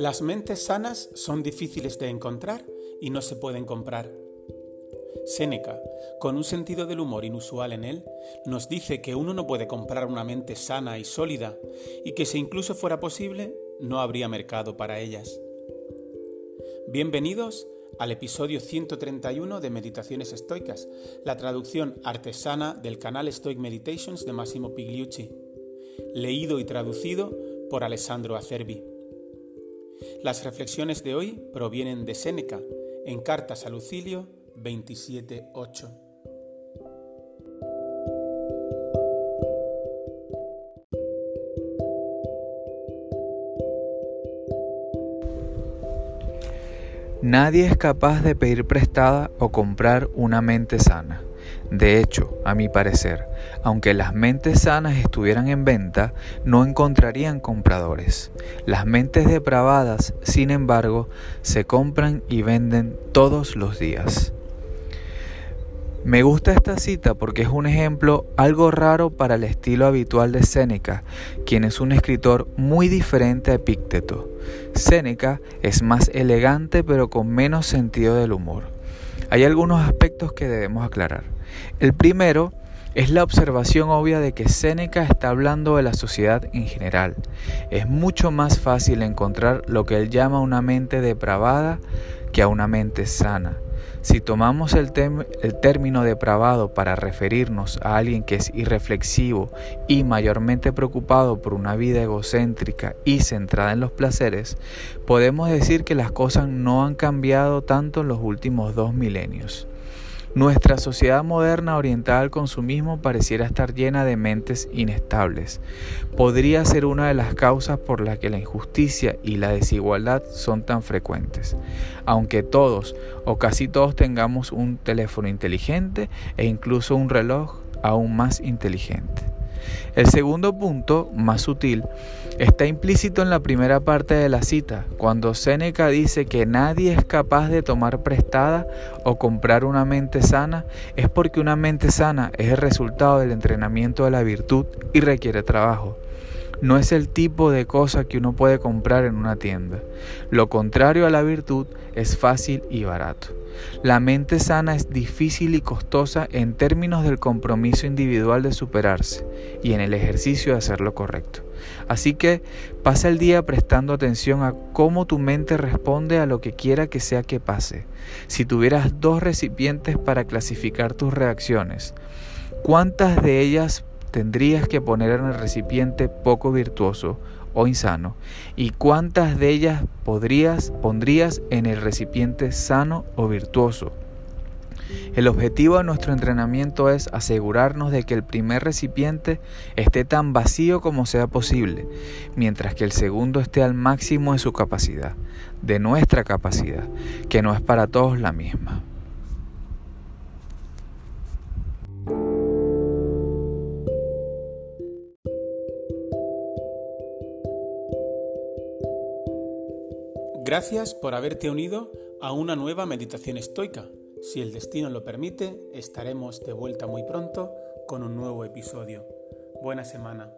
Las mentes sanas son difíciles de encontrar y no se pueden comprar. Séneca, con un sentido del humor inusual en él, nos dice que uno no puede comprar una mente sana y sólida y que si incluso fuera posible, no habría mercado para ellas. Bienvenidos al episodio 131 de Meditaciones Estoicas, la traducción artesana del canal Stoic Meditations de Massimo Pigliucci, leído y traducido por Alessandro Acerbi. Las reflexiones de hoy provienen de Séneca en Cartas a Lucilio 27.8. Nadie es capaz de pedir prestada o comprar una mente sana. De hecho, a mi parecer, aunque las mentes sanas estuvieran en venta, no encontrarían compradores. Las mentes depravadas, sin embargo, se compran y venden todos los días. Me gusta esta cita porque es un ejemplo algo raro para el estilo habitual de Séneca, quien es un escritor muy diferente a Epícteto. Séneca es más elegante pero con menos sentido del humor. Hay algunos aspectos que debemos aclarar. El primero es la observación obvia de que Séneca está hablando de la sociedad en general. Es mucho más fácil encontrar lo que él llama una mente depravada que a una mente sana. Si tomamos el, término depravado para referirnos a alguien que es irreflexivo y mayormente preocupado por una vida egocéntrica y centrada en los placeres, podemos decir que las cosas no han cambiado tanto en los últimos dos milenios. Nuestra sociedad moderna orientada al consumismo pareciera estar llena de mentes inestables. Podría ser una de las causas por las que la injusticia y la desigualdad son tan frecuentes. Aunque todos o casi todos tengamos un teléfono inteligente e incluso un reloj aún más inteligente. El segundo punto, más sutil, está implícito en la primera parte de la cita, cuando Séneca dice que nadie es capaz de tomar prestada o comprar una mente sana, es porque una mente sana es el resultado del entrenamiento de la virtud y requiere trabajo. No es el tipo de cosa que uno puede comprar en una tienda. Lo contrario a la virtud es fácil y barato. La mente sana es difícil y costosa en términos del compromiso individual de superarse y en el ejercicio de hacer lo correcto. Así que pasa el día prestando atención a cómo tu mente responde a lo que quiera que sea que pase. Si tuvieras dos recipientes para clasificar tus reacciones, ¿cuántas de ellas tendrías que poner en el recipiente poco virtuoso o insano y cuántas de ellas podrías pondrías en el recipiente sano o virtuoso. El objetivo de nuestro entrenamiento es asegurarnos de que el primer recipiente esté tan vacío como sea posible, mientras que el segundo esté al máximo de su capacidad, de nuestra capacidad, que no es para todos la misma. Gracias por haberte unido a una nueva meditación estoica. Si el destino lo permite, estaremos de vuelta muy pronto con un nuevo episodio. Buena semana.